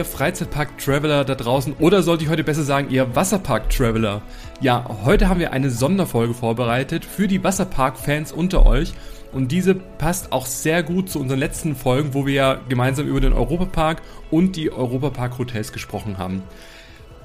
Ihr Freizeitpark-Traveler da draußen oder sollte ich heute besser sagen, ihr Wasserpark-Traveler? Ja, heute haben wir eine Sonderfolge vorbereitet für die Wasserpark-Fans unter euch und diese passt auch sehr gut zu unseren letzten Folgen, wo wir ja gemeinsam über den Europapark und die Europapark-Hotels gesprochen haben.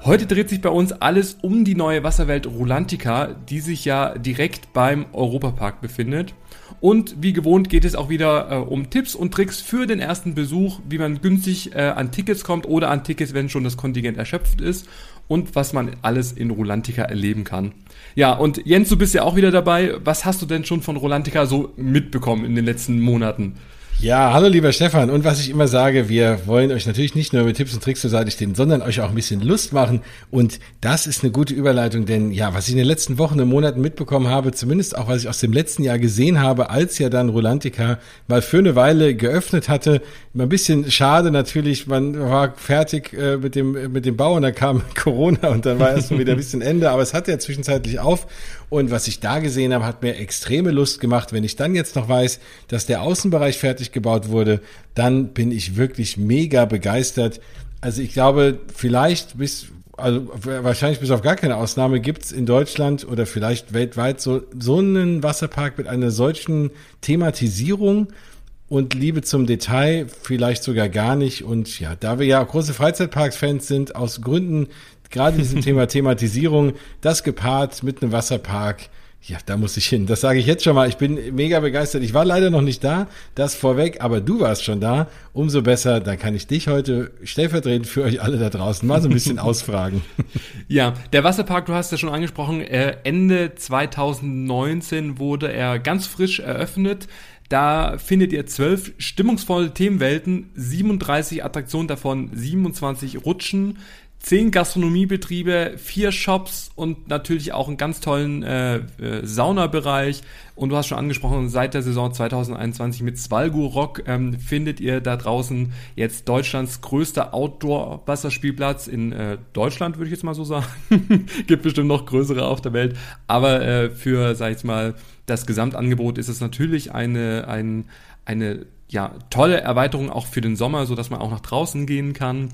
Heute dreht sich bei uns alles um die neue Wasserwelt Rulantica, die sich ja direkt beim Europapark befindet. Und wie gewohnt geht es auch wieder äh, um Tipps und Tricks für den ersten Besuch, wie man günstig äh, an Tickets kommt oder an Tickets, wenn schon das Kontingent erschöpft ist und was man alles in Rolantica erleben kann. Ja, und Jens, du bist ja auch wieder dabei. Was hast du denn schon von Rolantica so mitbekommen in den letzten Monaten? Ja, hallo lieber Stefan. Und was ich immer sage, wir wollen euch natürlich nicht nur mit Tipps und Tricks zur Seite stehen, sondern euch auch ein bisschen Lust machen. Und das ist eine gute Überleitung, denn ja, was ich in den letzten Wochen und Monaten mitbekommen habe, zumindest auch was ich aus dem letzten Jahr gesehen habe, als ja dann Rolantica mal für eine Weile geöffnet hatte, ein bisschen schade natürlich, man war fertig äh, mit dem mit dem Bau und dann kam Corona und dann war erst wieder ein bisschen Ende, aber es hat ja zwischenzeitlich auf und was ich da gesehen habe, hat mir extreme Lust gemacht. Wenn ich dann jetzt noch weiß, dass der Außenbereich fertig gebaut wurde, dann bin ich wirklich mega begeistert. Also ich glaube, vielleicht bis, also wahrscheinlich bis auf gar keine Ausnahme gibt es in Deutschland oder vielleicht weltweit so, so einen Wasserpark mit einer solchen Thematisierung und Liebe zum Detail vielleicht sogar gar nicht. Und ja, da wir ja große Freizeitparks-Fans sind, aus Gründen, gerade diesem Thema Thematisierung, das gepaart mit einem Wasserpark, ja, da muss ich hin. Das sage ich jetzt schon mal. Ich bin mega begeistert. Ich war leider noch nicht da, das vorweg, aber du warst schon da. Umso besser, dann kann ich dich heute stellvertretend für euch alle da draußen mal so ein bisschen ausfragen. Ja, der Wasserpark, du hast ja schon angesprochen, äh, Ende 2019 wurde er ganz frisch eröffnet. Da findet ihr zwölf stimmungsvolle Themenwelten, 37 Attraktionen davon, 27 Rutschen, zehn Gastronomiebetriebe, vier Shops und natürlich auch einen ganz tollen äh, äh, Saunabereich. Und du hast schon angesprochen, seit der Saison 2021 mit Svalgo Rock ähm, findet ihr da draußen jetzt Deutschlands größter Outdoor-Wasserspielplatz in äh, Deutschland, würde ich jetzt mal so sagen. Gibt bestimmt noch größere auf der Welt. Aber äh, für, sag ich mal, das Gesamtangebot ist es natürlich eine, ein, eine ja, tolle Erweiterung auch für den Sommer, so dass man auch nach draußen gehen kann.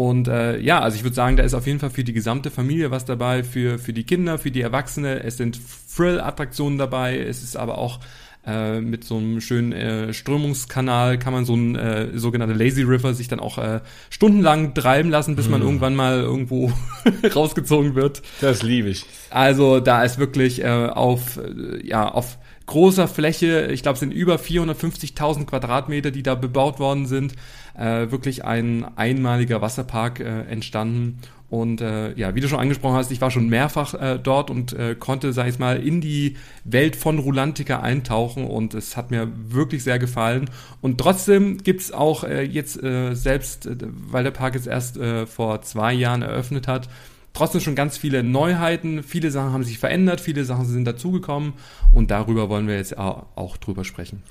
Und äh, ja, also ich würde sagen, da ist auf jeden Fall für die gesamte Familie was dabei, für, für die Kinder, für die Erwachsene. Es sind Thrill-Attraktionen dabei, es ist aber auch äh, mit so einem schönen äh, Strömungskanal kann man so ein äh, sogenannte Lazy River sich dann auch äh, stundenlang treiben lassen, bis mm. man irgendwann mal irgendwo rausgezogen wird. Das liebe ich. Also da ist wirklich äh, auf äh, ja auf großer Fläche, ich glaube, es sind über 450.000 Quadratmeter, die da bebaut worden sind, äh, wirklich ein einmaliger Wasserpark äh, entstanden. Und äh, ja, wie du schon angesprochen hast, ich war schon mehrfach äh, dort und äh, konnte, sag ich mal, in die Welt von Rulantica eintauchen und es hat mir wirklich sehr gefallen. Und trotzdem gibt's auch äh, jetzt äh, selbst, äh, weil der Park jetzt erst äh, vor zwei Jahren eröffnet hat, trotzdem schon ganz viele Neuheiten. Viele Sachen haben sich verändert, viele Sachen sind dazugekommen und darüber wollen wir jetzt auch, drüber sprechen.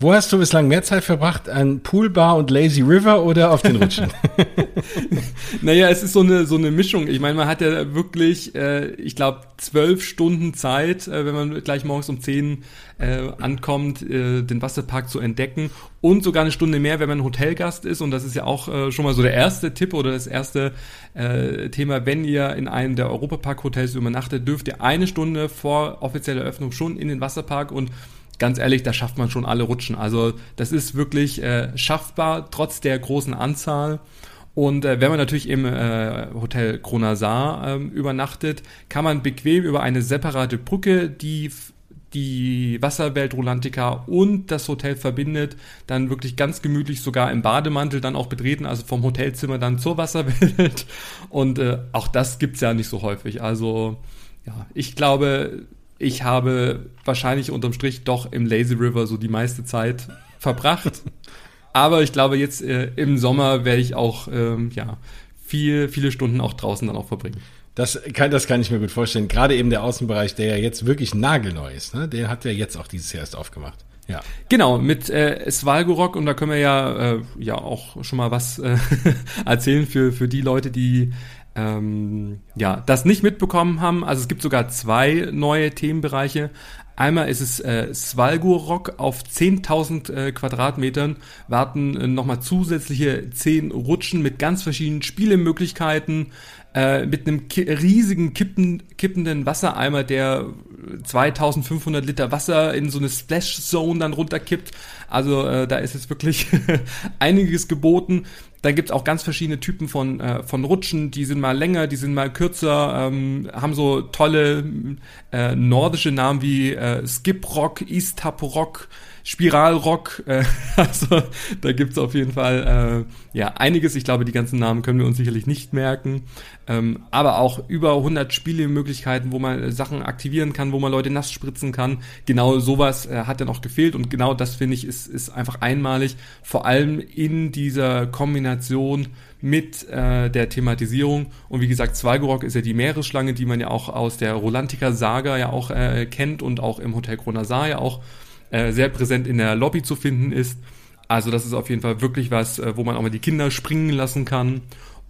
Wo hast du bislang mehr Zeit verbracht? An Poolbar und Lazy River oder auf den Rutschen? naja, es ist so eine, so eine Mischung. Ich meine, man hat ja wirklich, äh, ich glaube, zwölf Stunden Zeit, äh, wenn man gleich morgens um zehn äh, ankommt, äh, den Wasserpark zu entdecken und sogar eine Stunde mehr, wenn man Hotelgast ist. Und das ist ja auch äh, schon mal so der erste Tipp oder das erste äh, Thema. Wenn ihr in einem der Europapark-Hotels übernachtet, dürft ihr eine Stunde vor offizieller Eröffnung schon in den Wasserpark und ganz ehrlich, da schafft man schon alle Rutschen. Also das ist wirklich äh, schaffbar, trotz der großen Anzahl. Und äh, wenn man natürlich im äh, Hotel Kronasar äh, übernachtet, kann man bequem über eine separate Brücke, die die Wasserwelt Rolantica und das Hotel verbindet, dann wirklich ganz gemütlich sogar im Bademantel dann auch betreten, also vom Hotelzimmer dann zur Wasserwelt. Und äh, auch das gibt's ja nicht so häufig. Also ja, ich glaube, ich habe wahrscheinlich unterm Strich doch im Lazy River so die meiste Zeit verbracht. Aber ich glaube, jetzt äh, im Sommer werde ich auch ähm, ja, viel, viele Stunden auch draußen dann auch verbringen. Das kann, das kann ich mir gut vorstellen. Gerade eben der Außenbereich, der ja jetzt wirklich nagelneu ist, ne? den hat ja jetzt auch dieses Jahr erst aufgemacht. Ja. Genau, mit äh, Svalgorok und da können wir ja, äh, ja auch schon mal was äh, erzählen für, für die Leute, die ähm, ja, das nicht mitbekommen haben. Also es gibt sogar zwei neue Themenbereiche. Einmal ist es äh, Svalgorok auf 10.000 äh, Quadratmetern, warten äh, nochmal zusätzliche 10 Rutschen mit ganz verschiedenen Spielemöglichkeiten, äh, mit einem ki riesigen kippen, kippenden Wassereimer, der 2500 Liter Wasser in so eine Splash Zone dann runterkippt. Also äh, da ist jetzt wirklich einiges geboten. Dann gibt's auch ganz verschiedene Typen von, äh, von Rutschen, die sind mal länger, die sind mal kürzer, ähm, haben so tolle äh, nordische Namen wie äh, Skip Rock, East Rock, Spiralrock. Äh, also da gibt's auf jeden Fall äh, ja einiges. Ich glaube, die ganzen Namen können wir uns sicherlich nicht merken. Ähm, aber auch über 100 Spielemöglichkeiten, wo man Sachen aktivieren kann, wo man Leute nass spritzen kann. Genau sowas äh, hat ja noch gefehlt und genau das finde ich ist, ist einfach einmalig. Vor allem in dieser Kombination mit äh, der Thematisierung. Und wie gesagt, Zweigerok ist ja die Meeresschlange, die man ja auch aus der Rolantica-Saga ja auch äh, kennt und auch im Hotel Kronasar ja auch äh, sehr präsent in der Lobby zu finden ist. Also das ist auf jeden Fall wirklich was, äh, wo man auch mal die Kinder springen lassen kann.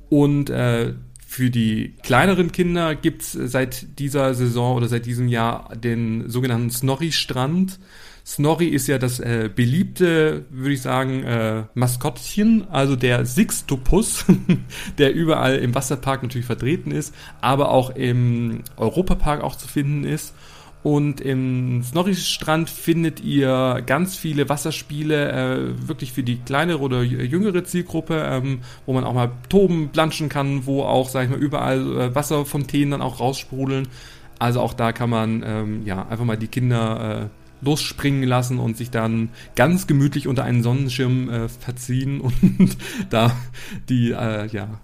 Und äh, für die kleineren Kinder gibt's seit dieser Saison oder seit diesem Jahr den sogenannten Snorri-Strand. Snorri ist ja das äh, beliebte, würde ich sagen, äh, Maskottchen, also der Sixtopus, der überall im Wasserpark natürlich vertreten ist, aber auch im Europapark auch zu finden ist. Und im Snorri-Strand findet ihr ganz viele Wasserspiele, äh, wirklich für die kleinere oder jüngere Zielgruppe, ähm, wo man auch mal toben, planschen kann, wo auch, sag ich mal, überall äh, Wasserfontänen dann auch raussprudeln. Also auch da kann man ähm, ja einfach mal die Kinder äh, losspringen lassen und sich dann ganz gemütlich unter einen Sonnenschirm äh, verziehen und da die äh, ja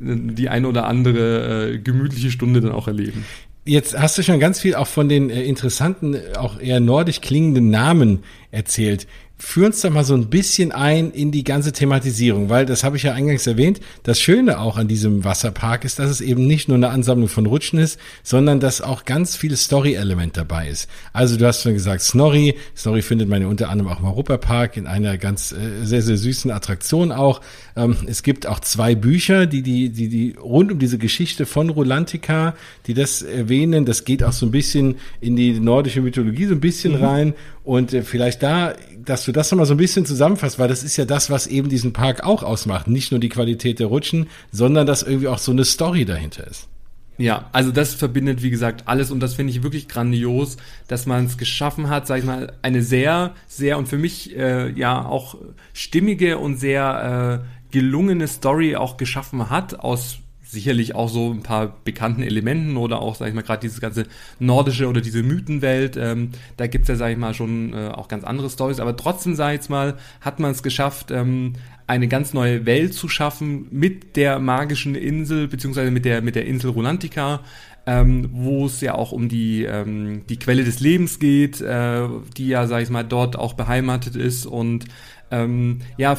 die eine oder andere äh, gemütliche Stunde dann auch erleben. Jetzt hast du schon ganz viel auch von den äh, interessanten, auch eher nordisch klingenden Namen erzählt führ uns doch mal so ein bisschen ein in die ganze Thematisierung, weil das habe ich ja eingangs erwähnt. Das Schöne auch an diesem Wasserpark ist, dass es eben nicht nur eine Ansammlung von Rutschen ist, sondern dass auch ganz viel Story-Element dabei ist. Also du hast schon gesagt, Snorri. Snorri findet man ja unter anderem auch im Europapark in einer ganz äh, sehr, sehr süßen Attraktion auch. Ähm, es gibt auch zwei Bücher, die, die, die, die rund um diese Geschichte von Rolantica, die das erwähnen. Das geht auch so ein bisschen in die nordische Mythologie so ein bisschen mhm. rein. Und äh, vielleicht da, dass du das nochmal so ein bisschen zusammenfasst, weil das ist ja das, was eben diesen Park auch ausmacht. Nicht nur die Qualität der Rutschen, sondern dass irgendwie auch so eine Story dahinter ist. Ja, also das verbindet, wie gesagt, alles und das finde ich wirklich grandios, dass man es geschaffen hat, sag ich mal, eine sehr, sehr und für mich äh, ja auch stimmige und sehr äh, gelungene Story auch geschaffen hat aus sicherlich auch so ein paar bekannten Elementen oder auch, sag ich mal, gerade dieses ganze nordische oder diese Mythenwelt, ähm, da gibt's ja, sag ich mal, schon äh, auch ganz andere Stories, aber trotzdem, sag ich jetzt mal, hat man es geschafft, ähm, eine ganz neue Welt zu schaffen mit der magischen Insel, beziehungsweise mit der, mit der Insel Rolantica, ähm, wo es ja auch um die, ähm, die Quelle des Lebens geht, äh, die ja, sag ich mal, dort auch beheimatet ist. Und ähm, ja,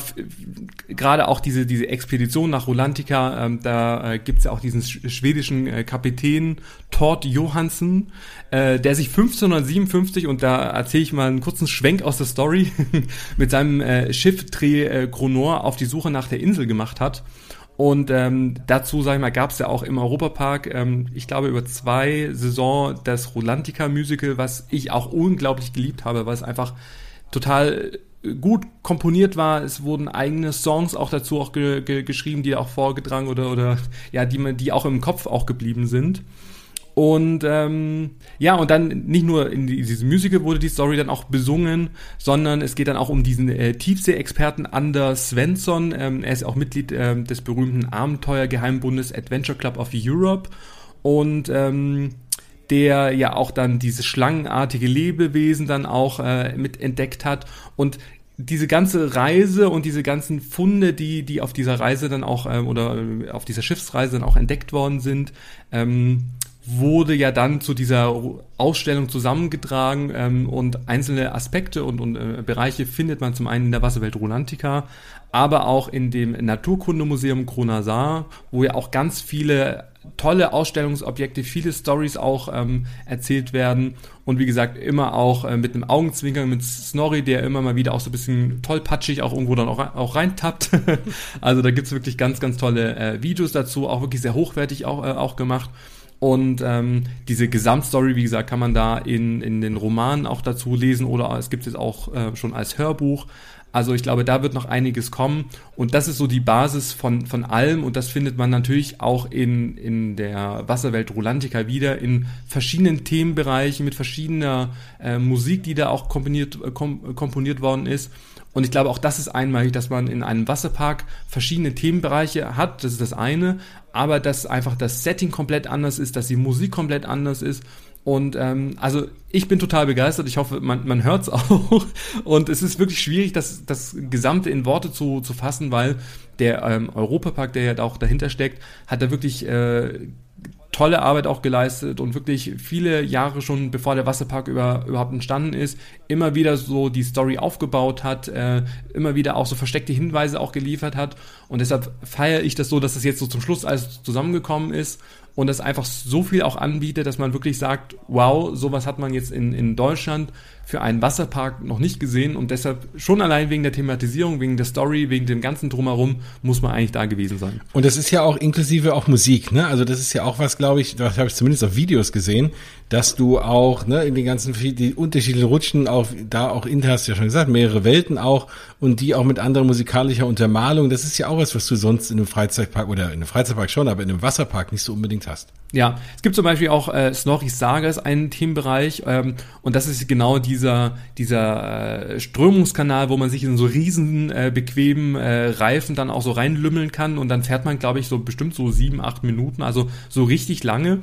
gerade auch diese, diese Expedition nach Rolantica, ähm, da äh, gibt ja auch diesen schwedischen äh, Kapitän Tord Johansen, äh, der sich 1557, und da erzähle ich mal einen kurzen Schwenk aus der Story, mit seinem äh, Schiff Tre äh, Gronor auf die Suche nach der Insel gemacht hat. Und ähm, dazu, sag ich mal, gab es ja auch im Europapark, ähm, ich glaube, über zwei Saison das Rolantica-Musical, was ich auch unglaublich geliebt habe, weil es einfach total gut komponiert war. Es wurden eigene Songs auch dazu auch ge ge geschrieben, die auch vorgetragen oder oder ja, die man die auch im Kopf auch geblieben sind. Und ähm, ja, und dann nicht nur in diesem Musical wurde die Story dann auch besungen, sondern es geht dann auch um diesen äh, Tiefsee-Experten Anders Svensson. Ähm, er ist auch Mitglied äh, des berühmten Abenteuergeheimbundes Adventure Club of Europe. Und ähm, der ja auch dann diese schlangenartige Lebewesen dann auch äh, mit entdeckt hat. Und diese ganze Reise und diese ganzen Funde, die die auf dieser Reise dann auch ähm, oder äh, auf dieser Schiffsreise dann auch entdeckt worden sind, ähm, wurde ja dann zu dieser Ausstellung zusammengetragen ähm, und einzelne Aspekte und, und äh, Bereiche findet man zum einen in der Wasserwelt Rolantica, aber auch in dem Naturkundemuseum Kronasar, wo ja auch ganz viele tolle Ausstellungsobjekte, viele Stories auch ähm, erzählt werden und wie gesagt immer auch äh, mit einem Augenzwinkern mit Snorri, der immer mal wieder auch so ein bisschen tollpatschig auch irgendwo dann auch, auch reintappt. also da gibt's wirklich ganz, ganz tolle äh, Videos dazu, auch wirklich sehr hochwertig auch, äh, auch gemacht. Und ähm, diese Gesamtstory, wie gesagt, kann man da in, in den Romanen auch dazu lesen oder es gibt es auch äh, schon als Hörbuch. Also ich glaube, da wird noch einiges kommen. Und das ist so die Basis von, von allem. Und das findet man natürlich auch in, in der Wasserwelt Rolantica wieder, in verschiedenen Themenbereichen, mit verschiedener äh, Musik, die da auch komponiert, äh, kom komponiert worden ist. Und ich glaube, auch das ist einmalig, dass man in einem Wasserpark verschiedene Themenbereiche hat. Das ist das eine. Aber dass einfach das Setting komplett anders ist, dass die Musik komplett anders ist. Und ähm, also ich bin total begeistert. Ich hoffe, man, man hört es auch. Und es ist wirklich schwierig, das, das Gesamte in Worte zu, zu fassen, weil der ähm, Europapark, der ja auch dahinter steckt, hat da wirklich äh, tolle Arbeit auch geleistet und wirklich viele Jahre schon, bevor der Wasserpark über, überhaupt entstanden ist, immer wieder so die Story aufgebaut hat, äh, immer wieder auch so versteckte Hinweise auch geliefert hat. Und deshalb feiere ich das so, dass das jetzt so zum Schluss alles zusammengekommen ist und das einfach so viel auch anbietet, dass man wirklich sagt, wow, sowas hat man jetzt in, in Deutschland für einen Wasserpark noch nicht gesehen und deshalb schon allein wegen der Thematisierung, wegen der Story, wegen dem ganzen Drumherum muss man eigentlich da gewesen sein. Und das ist ja auch inklusive auch Musik, ne? Also das ist ja auch was, glaube ich, das habe ich zumindest auf Videos gesehen, dass du auch ne, in den ganzen die unterschiedlichen Rutschen auch da auch in hast ja schon gesagt mehrere Welten auch und die auch mit anderer musikalischer Untermalung. Das ist ja auch was, was du sonst in einem Freizeitpark oder in einem Freizeitpark schon, aber in einem Wasserpark nicht so unbedingt hast. Ja, es gibt zum Beispiel auch äh, Snorri's Saga ist ein Themenbereich ähm, und das ist genau dieser dieser äh, Strömungskanal, wo man sich in so riesen äh, bequemen äh, Reifen dann auch so reinlümmeln kann und dann fährt man, glaube ich, so bestimmt so sieben, acht Minuten, also so richtig lange.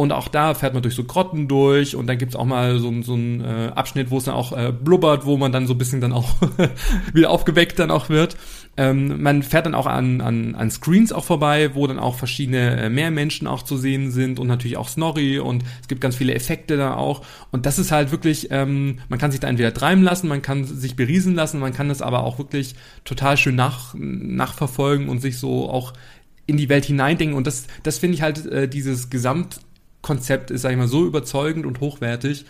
Und auch da fährt man durch so Grotten durch und dann gibt's auch mal so, so einen äh, Abschnitt, wo es dann auch äh, blubbert, wo man dann so ein bisschen dann auch wieder aufgeweckt dann auch wird. Ähm, man fährt dann auch an, an, an Screens auch vorbei, wo dann auch verschiedene äh, Meermenschen auch zu sehen sind und natürlich auch Snorri und es gibt ganz viele Effekte da auch. Und das ist halt wirklich, ähm, man kann sich da entweder treiben lassen, man kann sich beriesen lassen, man kann das aber auch wirklich total schön nach, nachverfolgen und sich so auch in die Welt hineindenken. Und das, das finde ich halt, äh, dieses Gesamt Konzept ist, sag ich mal, so überzeugend und hochwertig,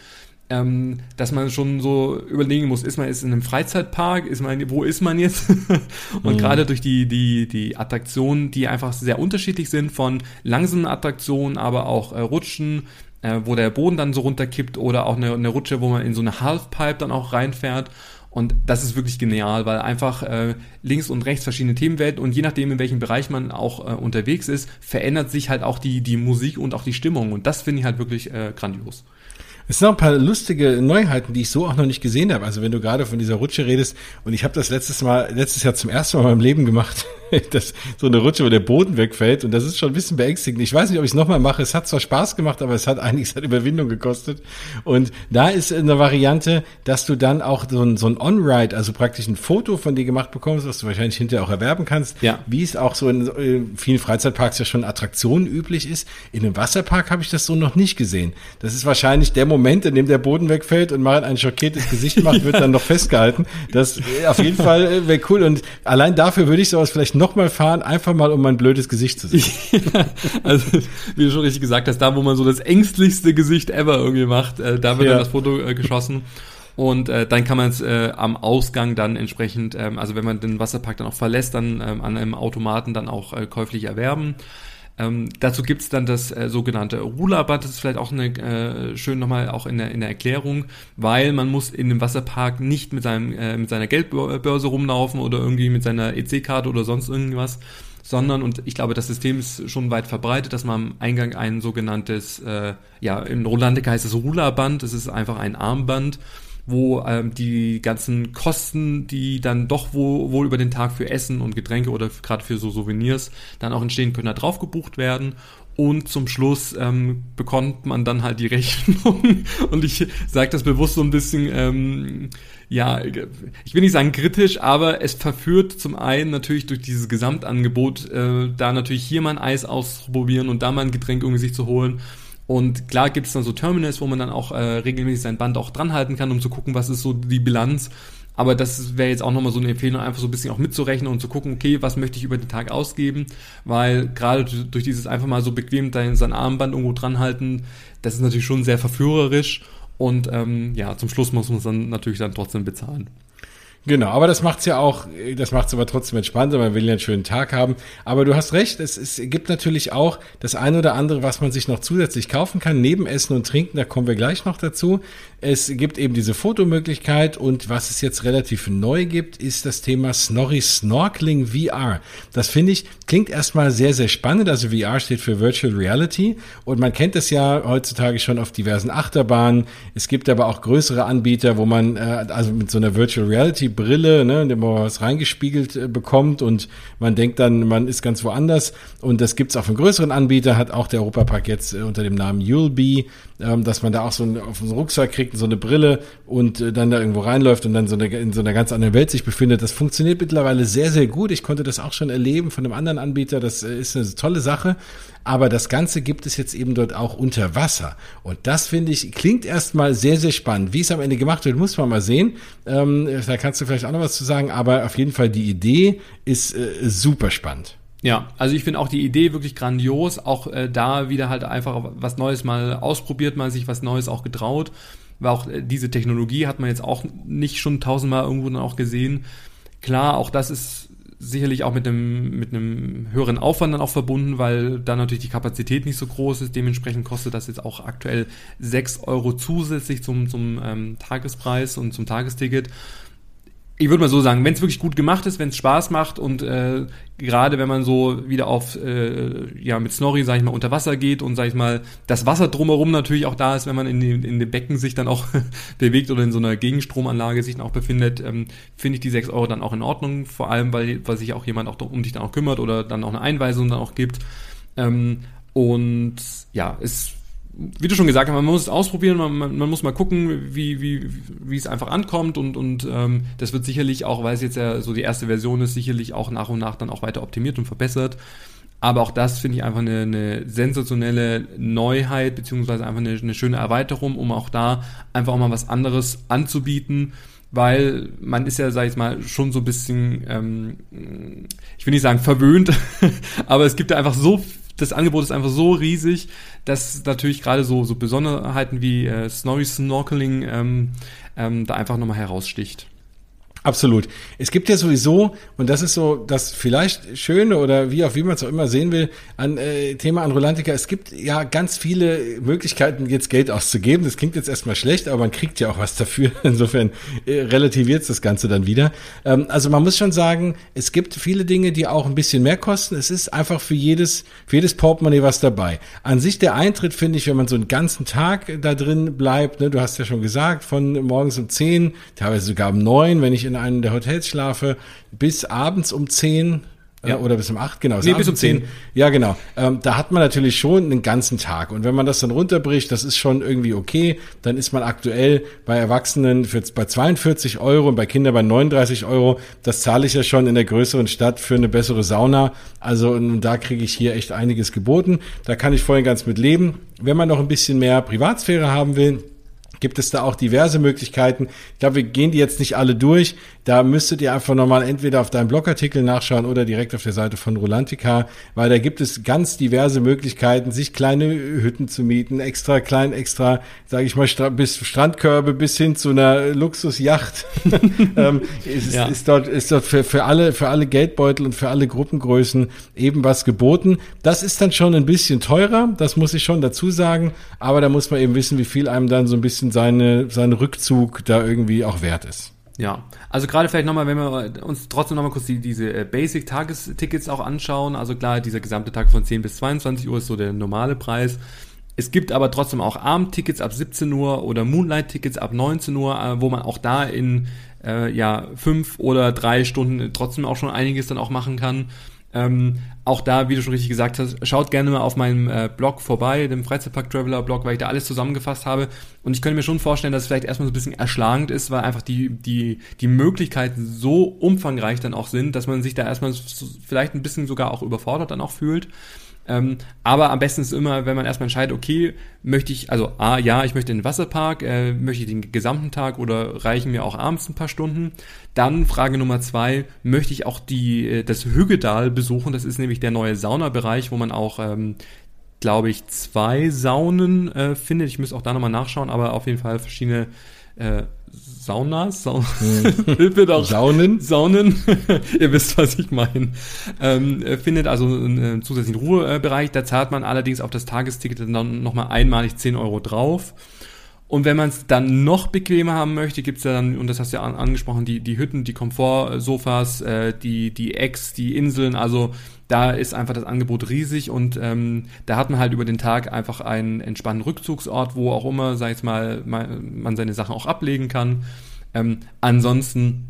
ähm, dass man schon so überlegen muss, ist man jetzt in einem Freizeitpark, ist man, wo ist man jetzt? und mhm. gerade durch die, die, die Attraktionen, die einfach sehr unterschiedlich sind, von langsamen Attraktionen, aber auch äh, Rutschen, äh, wo der Boden dann so runterkippt oder auch eine, eine Rutsche, wo man in so eine Halfpipe dann auch reinfährt. Und das ist wirklich genial, weil einfach äh, links und rechts verschiedene Themenwelten und je nachdem, in welchem Bereich man auch äh, unterwegs ist, verändert sich halt auch die, die Musik und auch die Stimmung. Und das finde ich halt wirklich äh, grandios. Es sind noch ein paar lustige Neuheiten, die ich so auch noch nicht gesehen habe. Also wenn du gerade von dieser Rutsche redest, und ich habe das letztes Mal, letztes Jahr zum ersten Mal in meinem Leben gemacht, dass so eine Rutsche, wo der Boden wegfällt, und das ist schon ein bisschen beängstigend. Ich weiß nicht, ob ich es nochmal mache. Es hat zwar Spaß gemacht, aber es hat einiges an Überwindung gekostet. Und da ist eine Variante, dass du dann auch so ein, so ein On-Ride, also praktisch ein Foto von dir gemacht bekommst, was du wahrscheinlich hinterher auch erwerben kannst. Ja. Wie es auch so in vielen Freizeitparks ja schon Attraktionen üblich ist. In einem Wasserpark habe ich das so noch nicht gesehen. Das ist wahrscheinlich der Moment, Moment, in dem der Boden wegfällt und Marit ein schockiertes Gesicht macht, wird dann noch festgehalten. Das auf jeden Fall äh, wäre cool. Und allein dafür würde ich sowas vielleicht nochmal fahren, einfach mal um mein blödes Gesicht zu sehen. Ja, also, wie du schon richtig gesagt hast, da wo man so das ängstlichste Gesicht ever irgendwie macht, äh, da wird ja. dann das Foto äh, geschossen. Und äh, dann kann man es äh, am Ausgang dann entsprechend, ähm, also wenn man den Wasserpark dann auch verlässt, dann ähm, an einem Automaten dann auch äh, käuflich erwerben. Ähm, dazu gibt's dann das äh, sogenannte Rulerband, das ist vielleicht auch eine, äh, schön nochmal auch in der, in der Erklärung, weil man muss in dem Wasserpark nicht mit, seinem, äh, mit seiner Geldbörse rumlaufen oder irgendwie mit seiner EC-Karte oder sonst irgendwas, sondern, und ich glaube, das System ist schon weit verbreitet, dass man am Eingang ein sogenanntes, äh, ja, in Rolandica heißt es Rulerband, das ist einfach ein Armband, wo ähm, die ganzen Kosten, die dann doch wo, wohl über den Tag für Essen und Getränke oder gerade für so Souvenirs dann auch entstehen können, da drauf gebucht werden. Und zum Schluss ähm, bekommt man dann halt die Rechnung. Und ich sage das bewusst so ein bisschen, ähm, ja, ich will nicht sagen kritisch, aber es verführt zum einen natürlich durch dieses Gesamtangebot, äh, da natürlich hier mal ein Eis ausprobieren und da mal ein Getränk irgendwie sich zu holen und klar gibt es dann so Terminals, wo man dann auch äh, regelmäßig sein Band auch dranhalten kann, um zu gucken, was ist so die Bilanz. Aber das wäre jetzt auch nochmal so eine Empfehlung, einfach so ein bisschen auch mitzurechnen und zu gucken, okay, was möchte ich über den Tag ausgeben? Weil gerade durch dieses einfach mal so bequem sein Armband irgendwo dranhalten, das ist natürlich schon sehr verführerisch. Und ähm, ja, zum Schluss muss man es dann natürlich dann trotzdem bezahlen. Genau, aber das macht's ja auch, das macht's aber trotzdem entspannter, man will ja einen schönen Tag haben. Aber du hast recht, es, es gibt natürlich auch das eine oder andere, was man sich noch zusätzlich kaufen kann, neben Essen und Trinken, da kommen wir gleich noch dazu. Es gibt eben diese Fotomöglichkeit und was es jetzt relativ neu gibt, ist das Thema Snorri Snorkeling VR. Das finde ich, klingt erstmal sehr, sehr spannend. Also VR steht für Virtual Reality und man kennt es ja heutzutage schon auf diversen Achterbahnen. Es gibt aber auch größere Anbieter, wo man äh, also mit so einer Virtual Reality Brille, ne, in der man was reingespiegelt äh, bekommt und man denkt dann, man ist ganz woanders. Und das gibt's auch von größeren Anbietern, hat auch der Europapark jetzt äh, unter dem Namen You'll ähm, dass man da auch so einen, auf einen Rucksack kriegt, so eine Brille und äh, dann da irgendwo reinläuft und dann so eine, in so einer ganz anderen Welt sich befindet. Das funktioniert mittlerweile sehr, sehr gut. Ich konnte das auch schon erleben von einem anderen Anbieter. Das äh, ist eine tolle Sache. Aber das Ganze gibt es jetzt eben dort auch unter Wasser. Und das finde ich, klingt erstmal sehr, sehr spannend. Wie es am Ende gemacht wird, muss man mal sehen. Ähm, da kannst du vielleicht auch noch was zu sagen. Aber auf jeden Fall die Idee ist äh, super spannend. Ja, also ich finde auch die Idee wirklich grandios, auch äh, da wieder halt einfach was Neues mal ausprobiert, mal sich was Neues auch getraut, weil auch äh, diese Technologie hat man jetzt auch nicht schon tausendmal irgendwo dann auch gesehen. Klar, auch das ist sicherlich auch mit einem, mit einem höheren Aufwand dann auch verbunden, weil da natürlich die Kapazität nicht so groß ist. Dementsprechend kostet das jetzt auch aktuell sechs Euro zusätzlich zum, zum ähm, Tagespreis und zum Tagesticket ich würde mal so sagen, wenn es wirklich gut gemacht ist, wenn es Spaß macht und äh, gerade wenn man so wieder auf äh, ja mit Snorri, sag ich mal, unter Wasser geht und sag ich mal, das Wasser drumherum natürlich auch da ist, wenn man in, den, in dem Becken sich dann auch bewegt oder in so einer Gegenstromanlage sich dann auch befindet, ähm, finde ich die 6 Euro dann auch in Ordnung, vor allem, weil, weil sich auch jemand auch um dich dann auch kümmert oder dann auch eine Einweisung dann auch gibt. Ähm, und ja, es wie du schon gesagt hast, man muss es ausprobieren, man, man, man, muss mal gucken, wie, wie, wie es einfach ankommt und, und ähm, das wird sicherlich auch, weil es jetzt ja so die erste Version ist, sicherlich auch nach und nach dann auch weiter optimiert und verbessert. Aber auch das finde ich einfach eine, eine sensationelle Neuheit, beziehungsweise einfach eine, eine schöne Erweiterung, um auch da einfach auch mal was anderes anzubieten weil man ist ja, sag ich mal, schon so ein bisschen, ähm, ich will nicht sagen verwöhnt, aber es gibt ja einfach so das Angebot ist einfach so riesig, dass natürlich gerade so, so Besonderheiten wie äh, Snorri Snorkeling ähm, ähm, da einfach nochmal heraussticht. Absolut. Es gibt ja sowieso, und das ist so das vielleicht Schöne oder wie auch wie man es auch immer sehen will, an äh, Thema an Rolantica, es gibt ja ganz viele Möglichkeiten, jetzt Geld auszugeben. Das klingt jetzt erstmal schlecht, aber man kriegt ja auch was dafür. Insofern äh, relativiert das Ganze dann wieder. Ähm, also man muss schon sagen, es gibt viele Dinge, die auch ein bisschen mehr kosten. Es ist einfach für jedes, für jedes Portemonnaie was dabei. An sich der Eintritt, finde ich, wenn man so einen ganzen Tag da drin bleibt, ne, du hast ja schon gesagt, von morgens um zehn, teilweise sogar um neun, wenn ich in einem der Hotels schlafe, bis abends um 10 äh, ja. oder bis um 8, genau. Nee, bis um 10. 10. Ja, genau. Ähm, da hat man natürlich schon einen ganzen Tag. Und wenn man das dann runterbricht, das ist schon irgendwie okay. Dann ist man aktuell bei Erwachsenen für, bei 42 Euro und bei Kindern bei 39 Euro. Das zahle ich ja schon in der größeren Stadt für eine bessere Sauna. Also und da kriege ich hier echt einiges geboten. Da kann ich vorhin ganz mit leben. Wenn man noch ein bisschen mehr Privatsphäre haben will, gibt es da auch diverse Möglichkeiten. Ich glaube, wir gehen die jetzt nicht alle durch. Da müsstet ihr einfach nochmal entweder auf deinem Blogartikel nachschauen oder direkt auf der Seite von Rolantica, weil da gibt es ganz diverse Möglichkeiten, sich kleine Hütten zu mieten, extra klein, extra, sage ich mal, bis Strandkörbe bis hin zu einer Luxusjacht. ähm, ist, ja. ist, dort, ist dort für, für alle, für alle Geldbeutel und für alle Gruppengrößen eben was geboten. Das ist dann schon ein bisschen teurer, das muss ich schon dazu sagen, aber da muss man eben wissen, wie viel einem dann so ein bisschen seine, sein Rückzug da irgendwie auch wert ist. Ja, also gerade vielleicht nochmal, wenn wir uns trotzdem nochmal kurz die, diese äh, Basic-Tagestickets auch anschauen. Also klar, dieser gesamte Tag von 10 bis 22 Uhr ist so der normale Preis. Es gibt aber trotzdem auch Abendtickets ab 17 Uhr oder Moonlight-Tickets ab 19 Uhr, äh, wo man auch da in äh, ja fünf oder drei Stunden trotzdem auch schon einiges dann auch machen kann. Ähm, auch da, wie du schon richtig gesagt hast, schaut gerne mal auf meinem äh, Blog vorbei, dem Freizeitpark Traveler Blog, weil ich da alles zusammengefasst habe. Und ich könnte mir schon vorstellen, dass es vielleicht erstmal so ein bisschen erschlagend ist, weil einfach die, die, die Möglichkeiten so umfangreich dann auch sind, dass man sich da erstmal vielleicht ein bisschen sogar auch überfordert dann auch fühlt. Ähm, aber am besten ist immer, wenn man erstmal entscheidet, okay, möchte ich, also A, ja, ich möchte in den Wasserpark, äh, möchte ich den gesamten Tag oder reichen mir auch abends ein paar Stunden. Dann Frage Nummer zwei, möchte ich auch die, äh, das Hüggedal besuchen? Das ist nämlich der neue Saunabereich, wo man auch ähm, glaube ich, zwei Saunen äh, findet. Ich muss auch da nochmal nachschauen, aber auf jeden Fall verschiedene äh, Saunas, Sa hm. Saunen, Saunen, ihr wisst, was ich meine, ähm, findet also einen zusätzlichen Ruhebereich. Da zahlt man allerdings auf das Tagesticket dann nochmal einmalig 10 Euro drauf. Und wenn man es dann noch bequemer haben möchte, gibt's ja dann, und das hast du ja angesprochen, die, die Hütten, die Komfortsofas, äh, die, die Ecks, die Inseln, also da ist einfach das Angebot riesig und ähm, da hat man halt über den Tag einfach einen entspannten Rückzugsort, wo auch immer, sag ich mal, man seine Sachen auch ablegen kann. Ähm, ansonsten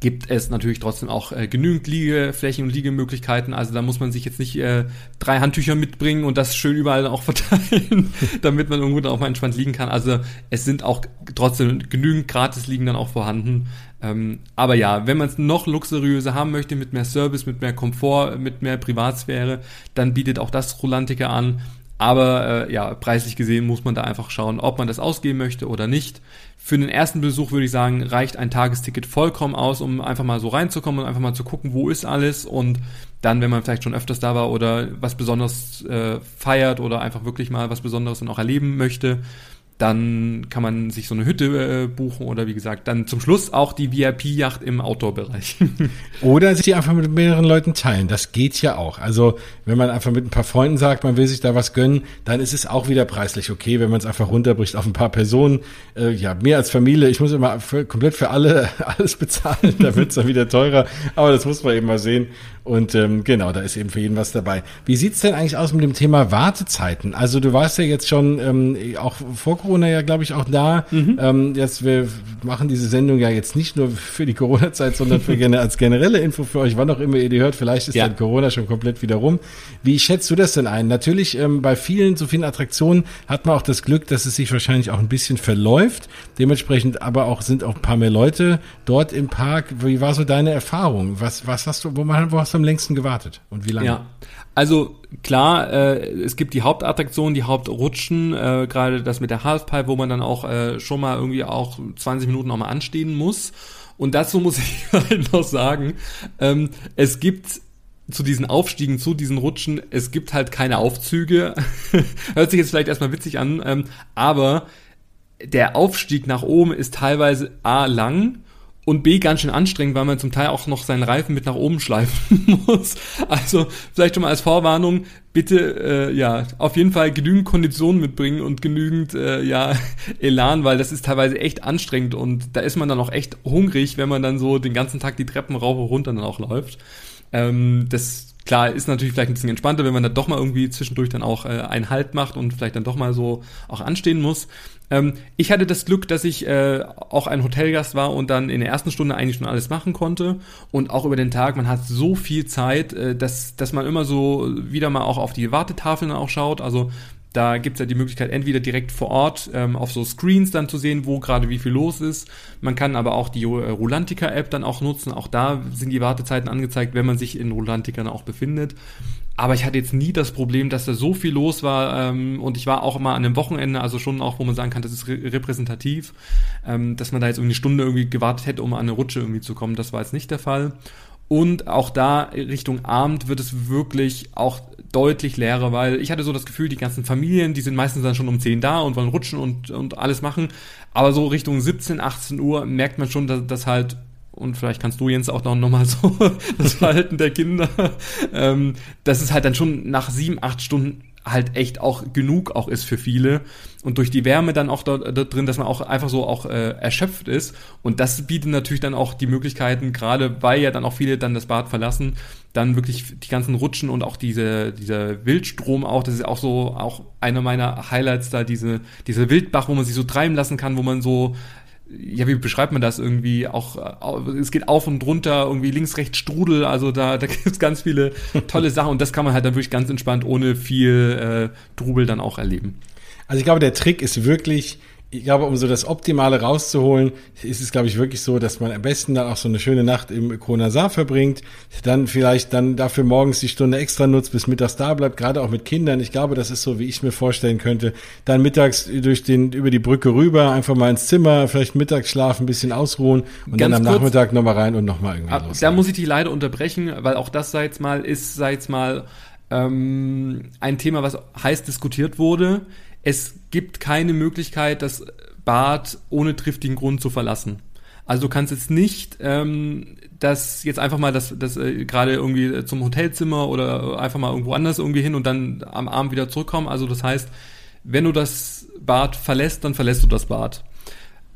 gibt es natürlich trotzdem auch äh, genügend Liegeflächen und Liegemöglichkeiten. Also da muss man sich jetzt nicht äh, drei Handtücher mitbringen und das schön überall auch verteilen, damit man irgendwo dann auch mal entspannt liegen kann. Also es sind auch trotzdem genügend Gratis-Liegen dann auch vorhanden. Ähm, aber ja, wenn man es noch luxuriöser haben möchte, mit mehr Service, mit mehr Komfort, mit mehr Privatsphäre, dann bietet auch das Rolantica an. Aber äh, ja, preislich gesehen muss man da einfach schauen, ob man das ausgeben möchte oder nicht. Für den ersten Besuch würde ich sagen, reicht ein Tagesticket vollkommen aus, um einfach mal so reinzukommen und einfach mal zu gucken, wo ist alles und dann, wenn man vielleicht schon öfters da war oder was Besonderes äh, feiert oder einfach wirklich mal was Besonderes dann auch erleben möchte, dann kann man sich so eine Hütte äh, buchen oder wie gesagt, dann zum Schluss auch die VIP-Yacht im Outdoor-Bereich. oder sich die einfach mit mehreren Leuten teilen. Das geht ja auch. Also wenn man einfach mit ein paar Freunden sagt, man will sich da was gönnen, dann ist es auch wieder preislich okay, wenn man es einfach runterbricht auf ein paar Personen. Äh, ja, mehr als Familie. Ich muss immer für, komplett für alle alles bezahlen. da wird es dann wieder teurer. Aber das muss man eben mal sehen. Und ähm, genau, da ist eben für jeden was dabei. Wie sieht's denn eigentlich aus mit dem Thema Wartezeiten? Also du warst ja jetzt schon ähm, auch vor Corona ja, glaube ich, auch da. Mhm. Ähm, jetzt wir machen diese Sendung ja jetzt nicht nur für die Corona-Zeit, sondern für als generelle Info für euch, wann auch immer ihr die hört. Vielleicht ist ja. dann Corona schon komplett wieder rum. Wie schätzt du das denn ein? Natürlich ähm, bei vielen, so vielen Attraktionen hat man auch das Glück, dass es sich wahrscheinlich auch ein bisschen verläuft. Dementsprechend aber auch sind auch ein paar mehr Leute dort im Park. Wie war so deine Erfahrung? Was, was hast du, wo, man, wo hast du am längsten gewartet und wie lange? Ja, also klar, äh, es gibt die Hauptattraktionen, die Hauptrutschen, äh, gerade das mit der Halfpipe, wo man dann auch äh, schon mal irgendwie auch 20 Minuten auch mal anstehen muss. Und dazu muss ich halt noch sagen, ähm, es gibt zu diesen Aufstiegen, zu diesen Rutschen, es gibt halt keine Aufzüge. Hört sich jetzt vielleicht erstmal witzig an, ähm, aber der Aufstieg nach oben ist teilweise A lang und B ganz schön anstrengend, weil man zum Teil auch noch seinen Reifen mit nach oben schleifen muss. Also vielleicht schon mal als Vorwarnung, bitte äh, ja auf jeden Fall genügend Konditionen mitbringen und genügend äh, ja Elan, weil das ist teilweise echt anstrengend und da ist man dann auch echt hungrig, wenn man dann so den ganzen Tag die Treppen rauf und runter dann auch läuft. Ähm, das Klar, ist natürlich vielleicht ein bisschen entspannter, wenn man dann doch mal irgendwie zwischendurch dann auch äh, einen Halt macht und vielleicht dann doch mal so auch anstehen muss. Ähm, ich hatte das Glück, dass ich äh, auch ein Hotelgast war und dann in der ersten Stunde eigentlich schon alles machen konnte. Und auch über den Tag, man hat so viel Zeit, äh, dass, dass man immer so wieder mal auch auf die Wartetafeln auch schaut. Also da gibt's ja die Möglichkeit, entweder direkt vor Ort ähm, auf so Screens dann zu sehen, wo gerade wie viel los ist. Man kann aber auch die äh, Rulantica-App dann auch nutzen. Auch da sind die Wartezeiten angezeigt, wenn man sich in Rulantica dann auch befindet. Aber ich hatte jetzt nie das Problem, dass da so viel los war ähm, und ich war auch immer an einem Wochenende, also schon auch, wo man sagen kann, das ist re repräsentativ, ähm, dass man da jetzt irgendwie eine Stunde irgendwie gewartet hätte, um an eine Rutsche irgendwie zu kommen. Das war jetzt nicht der Fall. Und auch da Richtung Abend wird es wirklich auch deutlich leerer, weil ich hatte so das Gefühl, die ganzen Familien, die sind meistens dann schon um 10 da und wollen rutschen und, und alles machen. Aber so Richtung 17, 18 Uhr merkt man schon, dass, dass halt und vielleicht kannst du Jens auch noch, noch mal so das Verhalten der Kinder, ähm, dass es halt dann schon nach sieben, acht Stunden halt echt auch genug auch ist für viele. Und durch die Wärme dann auch dort, dort drin, dass man auch einfach so auch äh, erschöpft ist. Und das bietet natürlich dann auch die Möglichkeiten, gerade weil ja dann auch viele dann das Bad verlassen, dann wirklich die ganzen Rutschen und auch diese dieser Wildstrom auch, das ist auch so auch einer meiner Highlights da diese diese Wildbach, wo man sich so treiben lassen kann, wo man so ja, wie beschreibt man das irgendwie? Auch es geht auf und runter, irgendwie links, rechts Strudel, also da, da gibt es ganz viele tolle Sachen und das kann man halt dann wirklich ganz entspannt ohne viel äh, Trubel dann auch erleben. Also ich glaube, der Trick ist wirklich, ich glaube, um so das Optimale rauszuholen, ist es, glaube ich, wirklich so, dass man am besten dann auch so eine schöne Nacht im Kronasar verbringt, dann vielleicht dann dafür morgens die Stunde extra nutzt, bis mittags da bleibt, gerade auch mit Kindern. Ich glaube, das ist so, wie ich mir vorstellen könnte. Dann mittags durch den, über die Brücke rüber, einfach mal ins Zimmer, vielleicht mittags schlafen, ein bisschen ausruhen und Ganz dann am kurz, Nachmittag nochmal rein und nochmal irgendwie ab, Da muss ich dich leider unterbrechen, weil auch das, sei jetzt mal, ist, sei jetzt mal, ähm, ein Thema, was heiß diskutiert wurde es gibt keine Möglichkeit, dass Bad ohne triftigen Grund zu verlassen. Also du kannst jetzt nicht ähm, das jetzt einfach mal das, das äh, gerade irgendwie zum Hotelzimmer oder einfach mal irgendwo anders irgendwie hin und dann am Abend wieder zurückkommen. Also das heißt, wenn du das Bad verlässt, dann verlässt du das Bad.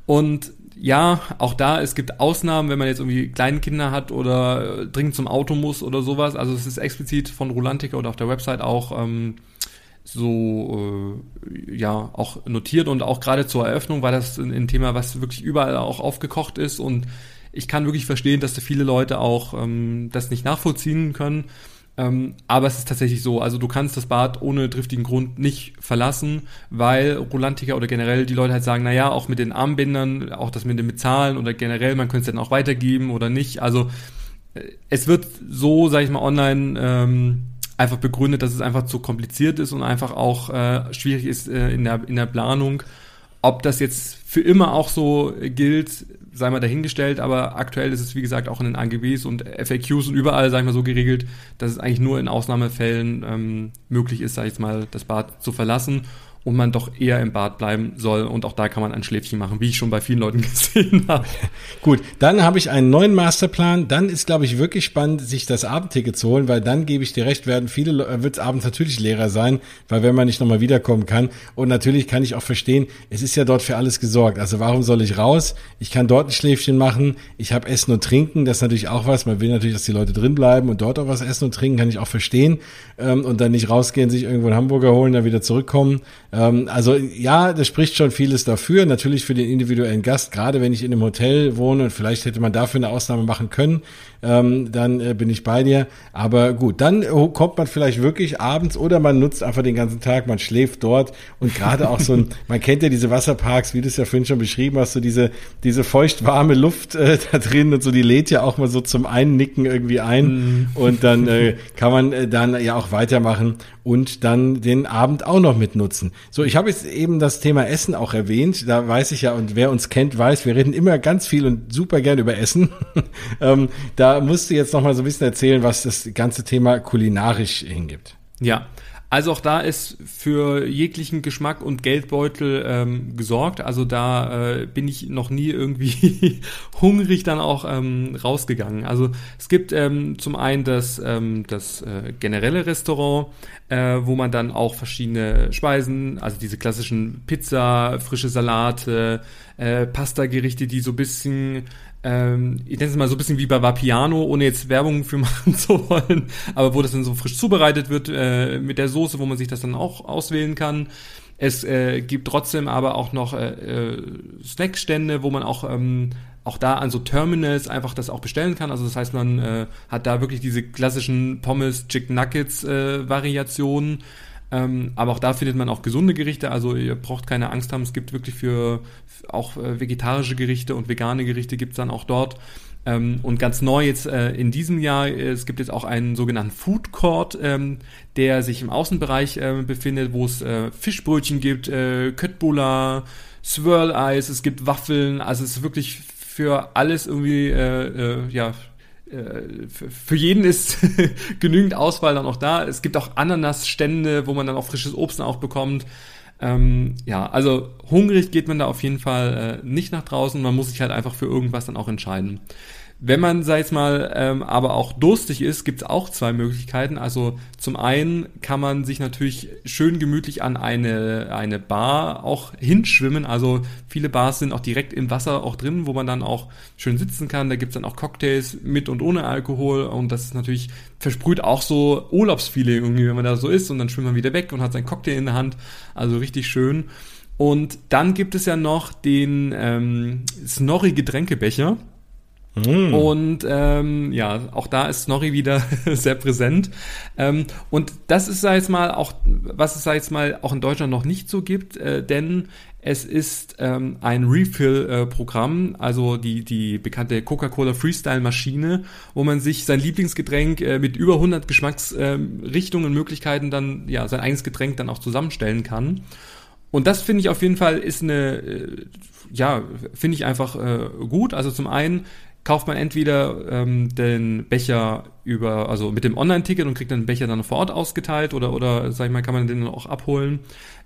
Und ja, auch da, es gibt Ausnahmen, wenn man jetzt irgendwie kleine Kinder hat oder dringend zum Auto muss oder sowas. Also es ist explizit von Rolantica oder auf der Website auch ähm, so äh, ja auch notiert und auch gerade zur Eröffnung war das ein, ein, Thema, was wirklich überall auch aufgekocht ist und ich kann wirklich verstehen, dass da viele Leute auch ähm, das nicht nachvollziehen können. Ähm, aber es ist tatsächlich so, also du kannst das Bad ohne driftigen Grund nicht verlassen, weil Rolantica oder generell die Leute halt sagen, naja, auch mit den Armbändern, auch das mit den Bezahlen oder generell, man könnte es dann auch weitergeben oder nicht. Also äh, es wird so, sag ich mal, online ähm, einfach begründet, dass es einfach zu kompliziert ist und einfach auch äh, schwierig ist äh, in, der, in der Planung. Ob das jetzt für immer auch so gilt, sei mal dahingestellt, aber aktuell ist es, wie gesagt, auch in den AGBs und FAQs und überall, sag ich mal, so geregelt, dass es eigentlich nur in Ausnahmefällen ähm, möglich ist, sag ich jetzt mal, das Bad zu verlassen und man doch eher im Bad bleiben soll. Und auch da kann man ein Schläfchen machen, wie ich schon bei vielen Leuten gesehen habe. Gut, dann habe ich einen neuen Masterplan. Dann ist, glaube ich, wirklich spannend, sich das Abendticket zu holen, weil dann gebe ich dir recht, werden viele, äh, wird es abends natürlich leerer sein, weil wenn man nicht nochmal wiederkommen kann. Und natürlich kann ich auch verstehen, es ist ja dort für alles gesorgt. Also warum soll ich raus? Ich kann dort ein Schläfchen machen. Ich habe Essen und Trinken. Das ist natürlich auch was. Man will natürlich, dass die Leute drin bleiben und dort auch was essen und trinken, kann ich auch verstehen. Ähm, und dann nicht rausgehen, sich irgendwo einen Hamburger holen, dann wieder zurückkommen. Ähm, also ja, das spricht schon vieles dafür. Natürlich für den individuellen Gast, gerade wenn ich in einem Hotel wohne und vielleicht hätte man dafür eine Ausnahme machen können, ähm, dann äh, bin ich bei dir. Aber gut, dann kommt man vielleicht wirklich abends oder man nutzt einfach den ganzen Tag, man schläft dort und gerade auch so ein, man kennt ja diese Wasserparks, wie du es ja vorhin schon beschrieben hast, so diese, diese feucht-warme Luft äh, da drin und so, die lädt ja auch mal so zum Einnicken irgendwie ein mm. und dann äh, kann man äh, dann ja auch weitermachen und dann den Abend auch noch mitnutzen. So, ich habe jetzt eben das Thema Essen auch erwähnt, da weiß ich ja und wer uns kennt, weiß, wir reden immer ganz viel und super gern über Essen. ähm, da musst du jetzt noch mal so ein bisschen erzählen, was das ganze Thema kulinarisch hingibt. Ja, also auch da ist für jeglichen Geschmack und Geldbeutel ähm, gesorgt. Also da äh, bin ich noch nie irgendwie hungrig dann auch ähm, rausgegangen. Also es gibt ähm, zum einen das, ähm, das äh, generelle Restaurant, äh, wo man dann auch verschiedene Speisen, also diese klassischen Pizza, frische Salate, äh, Pasta-Gerichte, die so bisschen ähm, ich nenne es mal so ein bisschen wie bei Vapiano, ohne jetzt Werbung für machen zu wollen, aber wo das dann so frisch zubereitet wird äh, mit der Soße, wo man sich das dann auch auswählen kann. Es äh, gibt trotzdem aber auch noch äh, äh, Snackstände, wo man auch ähm, auch da an so Terminals einfach das auch bestellen kann. Also das heißt, man äh, hat da wirklich diese klassischen Pommes, Chicken Nuggets äh, Variationen. Ähm, aber auch da findet man auch gesunde Gerichte. Also ihr braucht keine Angst haben. Es gibt wirklich für auch äh, vegetarische Gerichte und vegane Gerichte gibt's dann auch dort. Ähm, und ganz neu jetzt äh, in diesem Jahr, äh, es gibt jetzt auch einen sogenannten Food Court, ähm, der sich im Außenbereich äh, befindet, wo es äh, Fischbrötchen gibt, äh, Köttbullar, Swirl Eis, es gibt Waffeln. Also es ist wirklich für alles irgendwie äh, ja für jeden ist genügend Auswahl dann auch da. Es gibt auch Ananasstände, wo man dann auch frisches Obst auch bekommt. Ähm, ja, also hungrig geht man da auf jeden Fall äh, nicht nach draußen. Man muss sich halt einfach für irgendwas dann auch entscheiden. Wenn man, sag ich mal, ähm, aber auch durstig ist, gibt's auch zwei Möglichkeiten. Also zum einen kann man sich natürlich schön gemütlich an eine, eine Bar auch hinschwimmen. Also viele Bars sind auch direkt im Wasser auch drin, wo man dann auch schön sitzen kann. Da gibt's dann auch Cocktails mit und ohne Alkohol. Und das ist natürlich, versprüht auch so Urlaubsfeeling irgendwie, wenn man da so ist. Und dann schwimmt man wieder weg und hat seinen Cocktail in der Hand. Also richtig schön. Und dann gibt es ja noch den ähm, Snorri-Getränkebecher. Mm. Und ähm, ja, auch da ist Snorri wieder sehr präsent. Ähm, und das ist, sag jetzt mal, auch, was es, sag jetzt mal, auch in Deutschland noch nicht so gibt, äh, denn es ist ähm, ein Refill-Programm, äh, also die, die bekannte Coca-Cola Freestyle-Maschine, wo man sich sein Lieblingsgetränk äh, mit über 100 Geschmacksrichtungen und Möglichkeiten dann, ja, sein eigenes Getränk dann auch zusammenstellen kann. Und das finde ich auf jeden Fall ist eine, äh, ja, finde ich einfach äh, gut. Also zum einen kauft man entweder ähm, den Becher über, also mit dem Online-Ticket und kriegt den Becher dann vor Ort ausgeteilt oder, oder sag ich mal, kann man den dann auch abholen.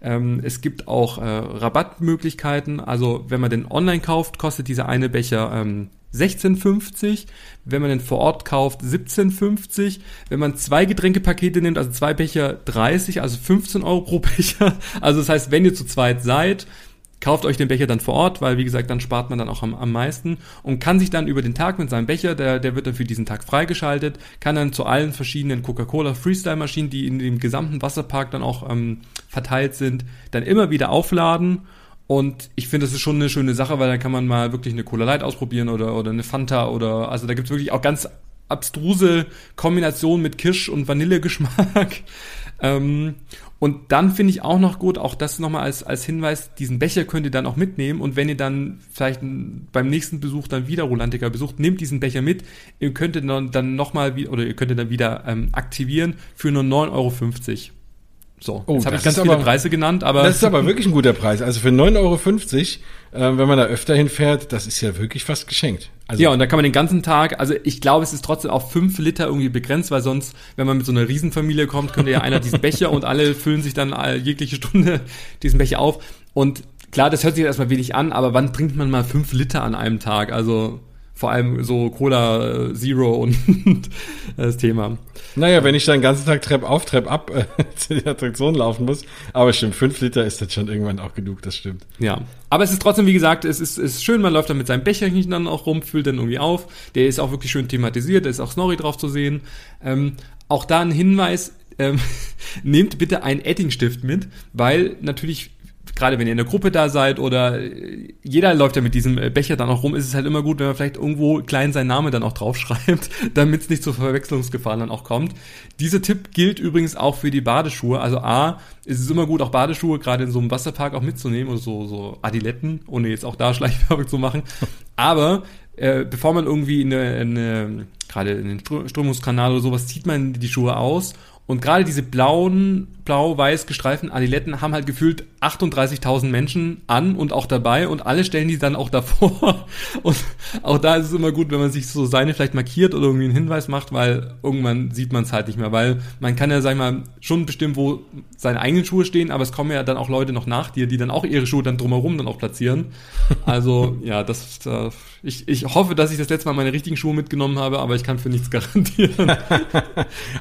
Ähm, es gibt auch äh, Rabattmöglichkeiten. Also wenn man den online kauft, kostet dieser eine Becher ähm, 16,50. Wenn man den vor Ort kauft, 17,50. Wenn man zwei Getränkepakete nimmt, also zwei Becher 30, also 15 Euro pro Becher. Also das heißt, wenn ihr zu zweit seid, kauft euch den Becher dann vor Ort, weil wie gesagt, dann spart man dann auch am, am meisten und kann sich dann über den Tag mit seinem Becher, der, der wird dann für diesen Tag freigeschaltet, kann dann zu allen verschiedenen Coca-Cola Freestyle-Maschinen, die in dem gesamten Wasserpark dann auch ähm, verteilt sind, dann immer wieder aufladen und ich finde, das ist schon eine schöne Sache, weil dann kann man mal wirklich eine Cola Light ausprobieren oder, oder eine Fanta oder, also da gibt's wirklich auch ganz abstruse Kombinationen mit Kirsch- und Vanillegeschmack. Ähm, und dann finde ich auch noch gut, auch das nochmal als, als Hinweis, diesen Becher könnt ihr dann auch mitnehmen und wenn ihr dann vielleicht beim nächsten Besuch dann wieder Rolantica besucht, nehmt diesen Becher mit. Ihr könnt ihn dann, dann nochmal, oder ihr könnt ihn dann wieder ähm, aktivieren für nur 9,50 Euro. So, oh, jetzt habe ich ganz viele aber, Preise genannt, aber. Das ist aber wirklich ein guter Preis. Also für 9,50 Euro, äh, wenn man da öfter hinfährt, das ist ja wirklich fast geschenkt. Also ja, und da kann man den ganzen Tag, also ich glaube, es ist trotzdem auf fünf Liter irgendwie begrenzt, weil sonst, wenn man mit so einer Riesenfamilie kommt, könnte ja einer diesen Becher und alle füllen sich dann jegliche Stunde diesen Becher auf. Und klar, das hört sich erstmal wenig an, aber wann trinkt man mal fünf Liter an einem Tag? Also vor allem so Cola äh, Zero und das Thema. Naja, wenn ich dann den ganzen Tag Trepp auf, Trepp ab äh, zu der Attraktion laufen muss. Aber stimmt, fünf Liter ist das schon irgendwann auch genug, das stimmt. Ja. Aber es ist trotzdem, wie gesagt, es ist, ist schön, man läuft dann mit seinem Becherchen dann auch rum, füllt dann irgendwie auf. Der ist auch wirklich schön thematisiert, da ist auch Snorri drauf zu sehen. Ähm, auch da ein Hinweis, ähm, nehmt bitte einen Eddingstift mit, weil natürlich gerade wenn ihr in der Gruppe da seid oder jeder läuft ja mit diesem äh, Becher dann auch rum, ist es halt immer gut, wenn man vielleicht irgendwo klein seinen Namen dann auch draufschreibt, damit es nicht zu Verwechslungsgefahren dann auch kommt. Dieser Tipp gilt übrigens auch für die Badeschuhe. Also A, ist es immer gut, auch Badeschuhe gerade in so einem Wasserpark auch mitzunehmen oder so, so Adiletten, ohne jetzt auch da Schleichwerbung zu machen. Aber äh, bevor man irgendwie in eine, in eine gerade in den Strömungskanal oder sowas, zieht man die Schuhe aus und gerade diese blauen, blau-weiß gestreiften Adiletten haben halt gefühlt 38.000 Menschen an und auch dabei und alle stellen die dann auch davor. Und auch da ist es immer gut, wenn man sich so seine vielleicht markiert oder irgendwie einen Hinweis macht, weil irgendwann sieht man es halt nicht mehr, weil man kann ja, sag ich mal, schon bestimmen, wo seine eigenen Schuhe stehen, aber es kommen ja dann auch Leute noch nach dir, die dann auch ihre Schuhe dann drumherum dann auch platzieren. Also, ja, das, äh, ich, ich hoffe, dass ich das letzte Mal meine richtigen Schuhe mitgenommen habe, aber ich kann für nichts garantieren.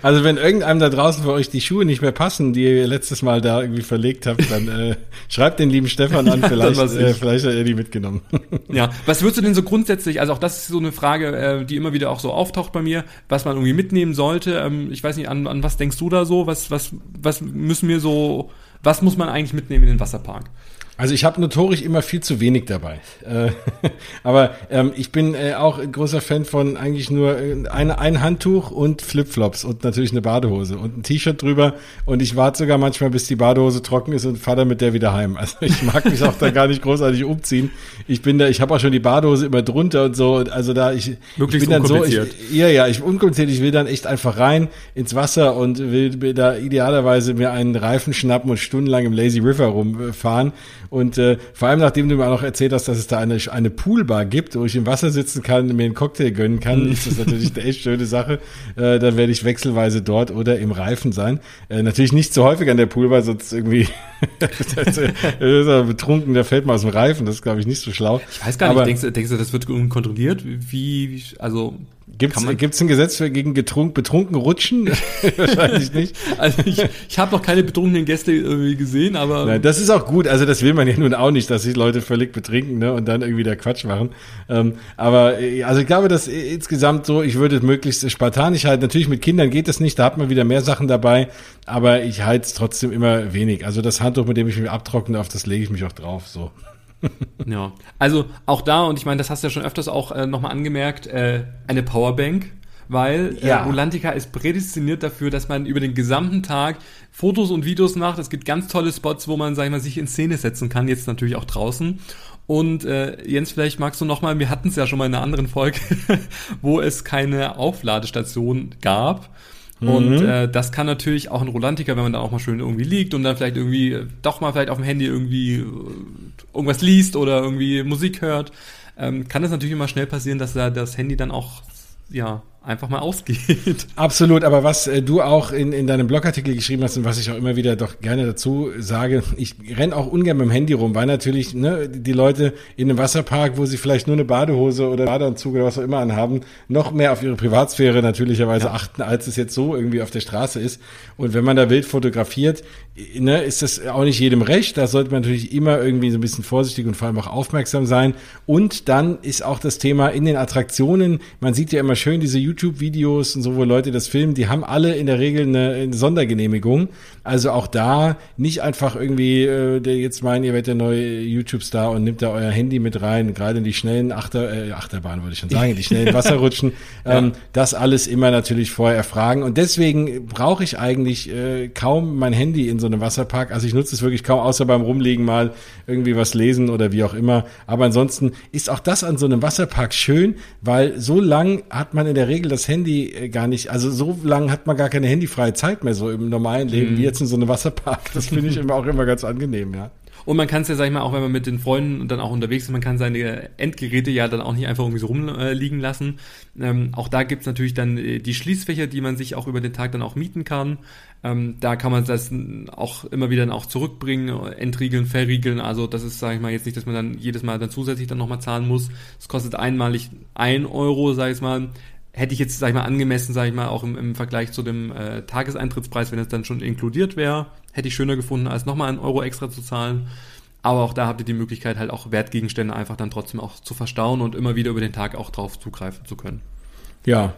also, wenn irgendeinem da draußen für euch die Schuhe nicht mehr passen, die ihr letztes Mal da irgendwie verlegt habt, dann äh, schreibt den lieben Stefan an, vielleicht, äh, vielleicht hat er die mitgenommen. ja, was würdest du denn so grundsätzlich, also auch das ist so eine Frage, äh, die immer wieder auch so auftaucht bei mir, was man irgendwie mitnehmen sollte. Ähm, ich weiß nicht, an, an was denkst du da so? Was, was, was müssen wir so, was muss man eigentlich mitnehmen in den Wasserpark? Also ich habe notorisch immer viel zu wenig dabei. Äh, aber ähm, ich bin äh, auch ein großer Fan von eigentlich nur äh, eine, ein Handtuch und Flipflops und natürlich eine Badehose und ein T-Shirt drüber. Und ich warte sogar manchmal, bis die Badehose trocken ist und fahre dann mit der wieder heim. Also ich mag mich auch da gar nicht großartig umziehen. Ich bin da, ich habe auch schon die Badehose immer drunter und so. Also da ich, Wirklich ich bin dann so, ich, ja ja, ich unkompliziert. Ich will dann echt einfach rein ins Wasser und will da idealerweise mir einen Reifen schnappen und stundenlang im Lazy River rumfahren und äh, vor allem, nachdem du mir auch noch erzählt hast, dass es da eine, eine Poolbar gibt, wo ich im Wasser sitzen kann, mir einen Cocktail gönnen kann, mhm. ist das natürlich eine echt schöne Sache. Äh, dann werde ich wechselweise dort oder im Reifen sein. Äh, natürlich nicht so häufig an der Poolbar, sonst irgendwie betrunken, der fällt mal aus dem Reifen. Das ist, glaube ich, nicht so schlau. Ich weiß gar nicht, Aber, denkst, denkst du, das wird kontrolliert? Wie, also Gibt es ein Gesetz für gegen getrunken, betrunken rutschen? Wahrscheinlich nicht. Also ich, ich habe noch keine betrunkenen Gäste irgendwie gesehen, aber. Nein, das ist auch gut. Also das will man ja nun auch nicht, dass sich Leute völlig betrinken ne, und dann irgendwie der Quatsch machen. Ähm, aber äh, also ich glaube, dass insgesamt so, ich würde es möglichst spartanisch halten. Natürlich mit Kindern geht es nicht, da hat man wieder mehr Sachen dabei, aber ich halte es trotzdem immer wenig. Also das Handtuch, mit dem ich mich abtrockne, auf das lege ich mich auch drauf. So ja, also auch da, und ich meine, das hast du ja schon öfters auch äh, nochmal angemerkt, äh, eine Powerbank, weil äh, ja. Rolantica ist prädestiniert dafür, dass man über den gesamten Tag Fotos und Videos macht. Es gibt ganz tolle Spots, wo man, sag ich mal, sich in Szene setzen kann, jetzt natürlich auch draußen. Und äh, Jens, vielleicht magst du nochmal, wir hatten es ja schon mal in einer anderen Folge, wo es keine Aufladestation gab. Und mhm. äh, das kann natürlich auch ein Rolantiker, wenn man da auch mal schön irgendwie liegt und dann vielleicht irgendwie doch mal vielleicht auf dem Handy irgendwie äh, irgendwas liest oder irgendwie Musik hört, ähm, kann es natürlich immer schnell passieren, dass da das Handy dann auch ja, einfach mal ausgeht. Absolut, aber was äh, du auch in, in deinem Blogartikel geschrieben hast und was ich auch immer wieder doch gerne dazu sage, ich renn auch ungern mit dem Handy rum, weil natürlich ne, die Leute in einem Wasserpark, wo sie vielleicht nur eine Badehose oder Badeanzug oder was auch immer anhaben, noch mehr auf ihre Privatsphäre natürlicherweise ja. achten, als es jetzt so irgendwie auf der Straße ist. Und wenn man da wild fotografiert, ne, ist das auch nicht jedem recht. Da sollte man natürlich immer irgendwie so ein bisschen vorsichtig und vor allem auch aufmerksam sein. Und dann ist auch das Thema in den Attraktionen, man sieht ja immer schön diese YouTube-Videos und so, wo Leute das filmen, die haben alle in der Regel eine, eine Sondergenehmigung. Also auch da nicht einfach irgendwie äh, der jetzt meinen, ihr werdet der neue YouTube-Star und nimmt da euer Handy mit rein, gerade in die schnellen Achter, äh, Achterbahn würde ich schon sagen, die schnellen Wasserrutschen. ja. ähm, das alles immer natürlich vorher erfragen. Und deswegen brauche ich eigentlich äh, kaum mein Handy in so einem Wasserpark. Also ich nutze es wirklich kaum, außer beim Rumliegen mal irgendwie was lesen oder wie auch immer. Aber ansonsten ist auch das an so einem Wasserpark schön, weil so lang hat man in der Regel das Handy äh, gar nicht, also so lang hat man gar keine handyfreie Zeit mehr so im normalen Leben, mhm. wie jetzt in so einem Wasserpark. Das finde ich immer auch immer ganz angenehm, ja. Und man kann es ja, sag ich mal, auch wenn man mit den Freunden dann auch unterwegs ist, man kann seine Endgeräte ja dann auch nicht einfach irgendwie so rumliegen lassen. Ähm, auch da gibt's natürlich dann äh, die Schließfächer, die man sich auch über den Tag dann auch mieten kann. Ähm, da kann man das auch immer wieder dann auch zurückbringen, entriegeln, verriegeln. Also das ist, sage ich mal, jetzt nicht, dass man dann jedes Mal dann zusätzlich dann nochmal zahlen muss. Es kostet einmalig ein Euro, sage ich mal hätte ich jetzt, sag ich mal, angemessen, sag ich mal, auch im, im Vergleich zu dem äh, Tageseintrittspreis, wenn es dann schon inkludiert wäre, hätte ich schöner gefunden, als nochmal einen Euro extra zu zahlen. Aber auch da habt ihr die Möglichkeit, halt auch Wertgegenstände einfach dann trotzdem auch zu verstauen und immer wieder über den Tag auch drauf zugreifen zu können. Ja.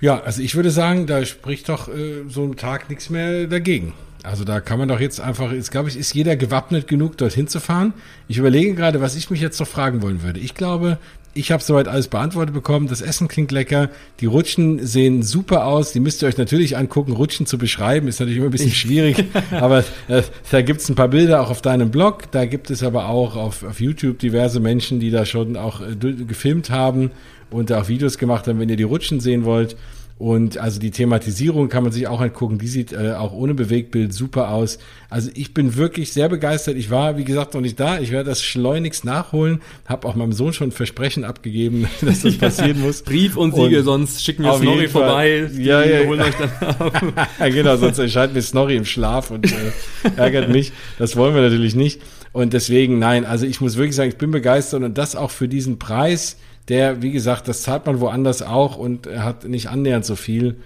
Ja, also ich würde sagen, da spricht doch äh, so ein Tag nichts mehr dagegen. Also da kann man doch jetzt einfach, jetzt glaube ich, ist jeder gewappnet genug, dorthin zu fahren. Ich überlege gerade, was ich mich jetzt noch fragen wollen würde. Ich glaube, ich habe soweit alles beantwortet bekommen. Das Essen klingt lecker. Die Rutschen sehen super aus. Die müsst ihr euch natürlich angucken. Rutschen zu beschreiben ist natürlich immer ein bisschen schwierig. aber äh, da gibt's ein paar Bilder auch auf deinem Blog. Da gibt es aber auch auf, auf YouTube diverse Menschen, die da schon auch äh, gefilmt haben und da auch Videos gemacht haben, wenn ihr die Rutschen sehen wollt. Und also die Thematisierung kann man sich auch angucken. Die sieht äh, auch ohne Bewegtbild super aus. Also ich bin wirklich sehr begeistert. Ich war, wie gesagt, noch nicht da. Ich werde das schleunigst nachholen. Habe auch meinem Sohn schon ein Versprechen abgegeben, dass das passieren muss. Brief und Siegel, und sonst schicken wir Snorri vorbei. Ja, ja, holen euch dann ab. ja, genau, sonst erscheint mir Snorri im Schlaf und äh, ärgert mich. Das wollen wir natürlich nicht. Und deswegen, nein, also ich muss wirklich sagen, ich bin begeistert und das auch für diesen Preis der, wie gesagt, das zahlt man woanders auch und hat nicht annähernd so viel,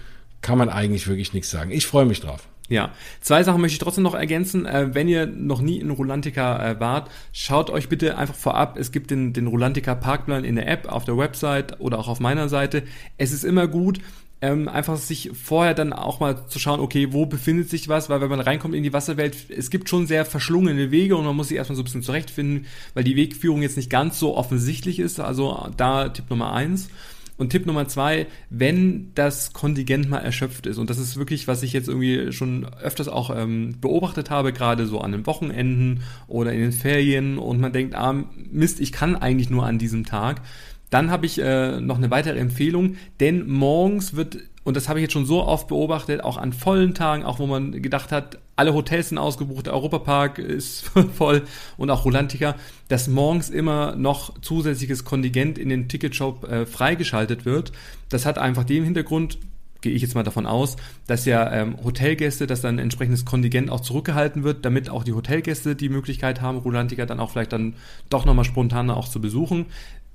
kann man eigentlich wirklich nichts sagen. Ich freue mich drauf. Ja, zwei Sachen möchte ich trotzdem noch ergänzen. Äh, wenn ihr noch nie in Rulantica äh, wart, schaut euch bitte einfach vorab. Es gibt den, den Rulantica Parkplan in der App, auf der Website oder auch auf meiner Seite. Es ist immer gut, ähm, einfach sich vorher dann auch mal zu schauen, okay, wo befindet sich was, weil wenn man reinkommt in die Wasserwelt, es gibt schon sehr verschlungene Wege und man muss sich erstmal so ein bisschen zurechtfinden, weil die Wegführung jetzt nicht ganz so offensichtlich ist. Also da Tipp Nummer eins. Und Tipp Nummer zwei, wenn das Kontingent mal erschöpft ist, und das ist wirklich, was ich jetzt irgendwie schon öfters auch ähm, beobachtet habe, gerade so an den Wochenenden oder in den Ferien, und man denkt, ah, Mist, ich kann eigentlich nur an diesem Tag, dann habe ich äh, noch eine weitere Empfehlung, denn morgens wird, und das habe ich jetzt schon so oft beobachtet, auch an vollen Tagen, auch wo man gedacht hat, alle Hotels sind ausgebucht, der Europapark ist voll und auch Rolantica, dass morgens immer noch zusätzliches Kontingent in den Ticketshop äh, freigeschaltet wird. Das hat einfach den Hintergrund, gehe ich jetzt mal davon aus, dass ja ähm, Hotelgäste, dass dann ein entsprechendes Kontingent auch zurückgehalten wird, damit auch die Hotelgäste die Möglichkeit haben, Rolantica dann auch vielleicht dann doch nochmal spontaner auch zu besuchen.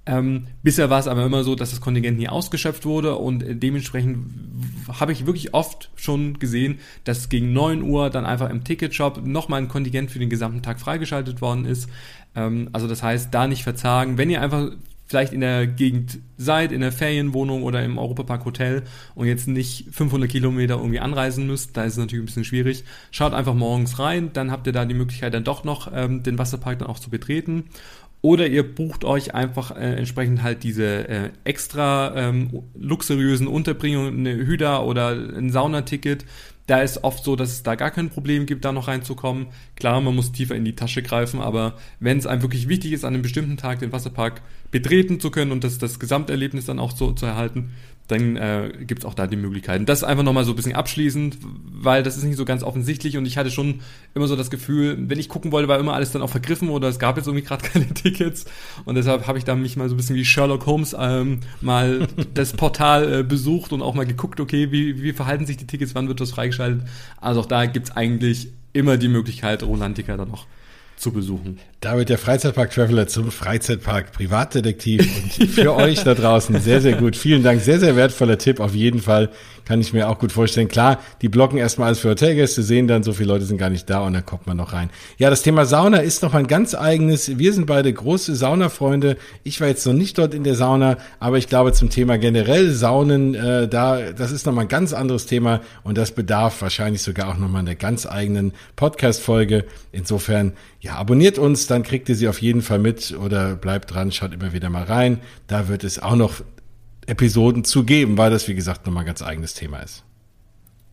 Ähm, bisher war es aber immer so, dass das Kontingent nie ausgeschöpft wurde und dementsprechend habe ich wirklich oft schon gesehen, dass gegen 9 Uhr dann einfach im Ticketshop nochmal ein Kontingent für den gesamten Tag freigeschaltet worden ist. Ähm, also das heißt, da nicht verzagen. Wenn ihr einfach vielleicht in der Gegend seid, in der Ferienwohnung oder im Europapark Hotel und jetzt nicht 500 Kilometer irgendwie anreisen müsst, da ist es natürlich ein bisschen schwierig. Schaut einfach morgens rein, dann habt ihr da die Möglichkeit dann doch noch ähm, den Wasserpark dann auch zu betreten oder ihr bucht euch einfach äh, entsprechend halt diese äh, extra ähm, luxuriösen Unterbringungen, eine Hüda oder ein Saunaticket. Da ist oft so, dass es da gar kein Problem gibt, da noch reinzukommen. Klar, man muss tiefer in die Tasche greifen, aber wenn es einem wirklich wichtig ist, an einem bestimmten Tag den Wasserpark betreten zu können und das, das Gesamterlebnis dann auch so zu erhalten, dann äh, gibt es auch da die Möglichkeiten. Das einfach nochmal so ein bisschen abschließend, weil das ist nicht so ganz offensichtlich und ich hatte schon immer so das Gefühl, wenn ich gucken wollte, war immer alles dann auch vergriffen oder es gab jetzt irgendwie gerade keine Tickets und deshalb habe ich da mich mal so ein bisschen wie Sherlock Holmes ähm, mal das Portal äh, besucht und auch mal geguckt, okay, wie, wie verhalten sich die Tickets, wann wird das freigeschaltet. Also auch da gibt's eigentlich immer die Möglichkeit, Rolantica dann noch zu besuchen. Da wird der Freizeitpark Traveler zum Freizeitpark Privatdetektiv und für euch da draußen sehr, sehr gut. Vielen Dank. Sehr, sehr wertvoller Tipp auf jeden Fall. Kann ich mir auch gut vorstellen. Klar, die blocken erstmal alles für Hotelgäste, sehen dann, so viele Leute sind gar nicht da und dann kommt man noch rein. Ja, das Thema Sauna ist noch ein ganz eigenes. Wir sind beide große Saunafreunde. Ich war jetzt noch nicht dort in der Sauna, aber ich glaube zum Thema generell Saunen, äh, da, das ist nochmal ein ganz anderes Thema und das bedarf wahrscheinlich sogar auch nochmal einer ganz eigenen Podcast-Folge. Insofern, ja, abonniert uns, dann kriegt ihr sie auf jeden Fall mit oder bleibt dran, schaut immer wieder mal rein. Da wird es auch noch Episoden zu geben, weil das, wie gesagt, nochmal ein ganz eigenes Thema ist.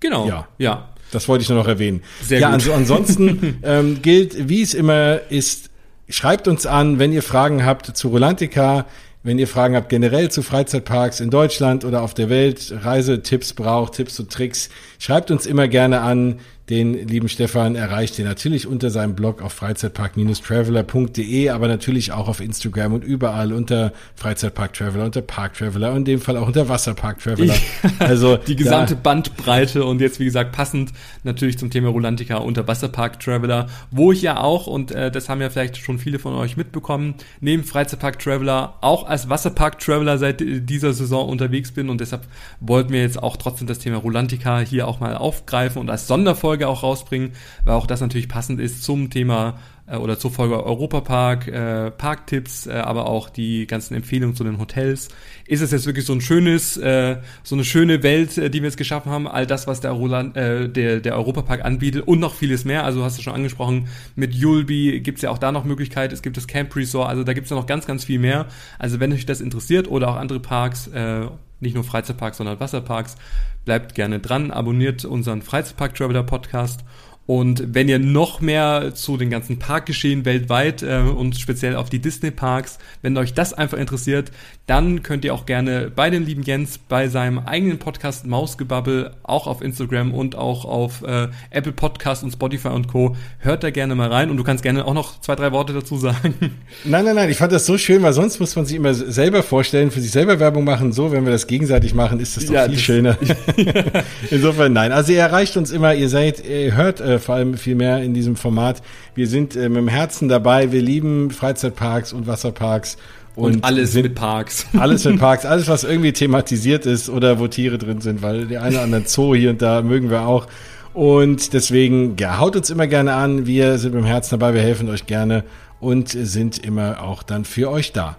Genau. Ja. Ja. Das wollte ich nur noch erwähnen. Sehr ja, gut. also ansonsten ähm, gilt, wie es immer ist, schreibt uns an, wenn ihr Fragen habt zu Rolantica, wenn ihr Fragen habt generell zu Freizeitparks in Deutschland oder auf der Welt, Reisetipps braucht, Tipps und Tricks, schreibt uns immer gerne an. Den lieben Stefan erreicht ihr natürlich unter seinem Blog auf freizeitpark-traveler.de, aber natürlich auch auf Instagram und überall unter Freizeitpark Traveler, unter Park Traveler und in dem Fall auch unter Wasserpark Traveler. Also die gesamte Bandbreite und jetzt wie gesagt passend natürlich zum Thema Rolantica unter Wasserpark Traveler, wo ich ja auch und äh, das haben ja vielleicht schon viele von euch mitbekommen, neben Freizeitpark Traveler auch als Wasserpark Traveler seit dieser Saison unterwegs bin und deshalb wollten wir jetzt auch trotzdem das Thema Rolantica hier auch mal aufgreifen und als Sonderfolge Folge auch rausbringen, weil auch das natürlich passend ist zum Thema äh, oder zur Folge Europapark, äh, Parktipps, äh, aber auch die ganzen Empfehlungen zu den Hotels. Ist es jetzt wirklich so ein schönes, äh, so eine schöne Welt, äh, die wir jetzt geschaffen haben, all das, was der, Roland, äh, der, der Europapark anbietet und noch vieles mehr. Also hast du schon angesprochen, mit Yulby gibt's ja auch da noch Möglichkeit, es gibt das Camp Resort, also da gibt's ja noch ganz, ganz viel mehr. Also wenn euch das interessiert oder auch andere Parks, äh, nicht nur Freizeitparks, sondern Wasserparks. Bleibt gerne dran, abonniert unseren Freizeitpark Traveler Podcast und wenn ihr noch mehr zu den ganzen Parkgeschehen weltweit äh, und speziell auf die Disney-Parks, wenn euch das einfach interessiert, dann könnt ihr auch gerne bei den lieben Jens bei seinem eigenen Podcast Mausgebabbel auch auf Instagram und auch auf äh, Apple Podcast und Spotify und Co. Hört da gerne mal rein und du kannst gerne auch noch zwei, drei Worte dazu sagen. Nein, nein, nein, ich fand das so schön, weil sonst muss man sich immer selber vorstellen, für sich selber Werbung machen. So, wenn wir das gegenseitig machen, ist das doch ja, viel das schöner. Insofern nein. Also ihr erreicht uns immer, ihr seid, ihr hört äh, vor allem viel mehr in diesem Format. Wir sind äh, mit dem Herzen dabei. Wir lieben Freizeitparks und Wasserparks. Und, und alles sind, mit Parks. Alles mit Parks, alles, was irgendwie thematisiert ist oder wo Tiere drin sind, weil die eine oder andere Zoo hier und da mögen wir auch. Und deswegen, ja, haut uns immer gerne an. Wir sind mit dem Herzen dabei, wir helfen euch gerne und sind immer auch dann für euch da.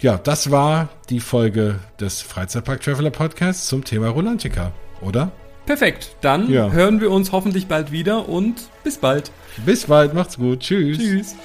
Ja, das war die Folge des Freizeitpark Traveler Podcasts zum Thema Rolantica, oder? Perfekt. Dann ja. hören wir uns hoffentlich bald wieder und bis bald. Bis bald. Macht's gut. Tschüss. Tschüss.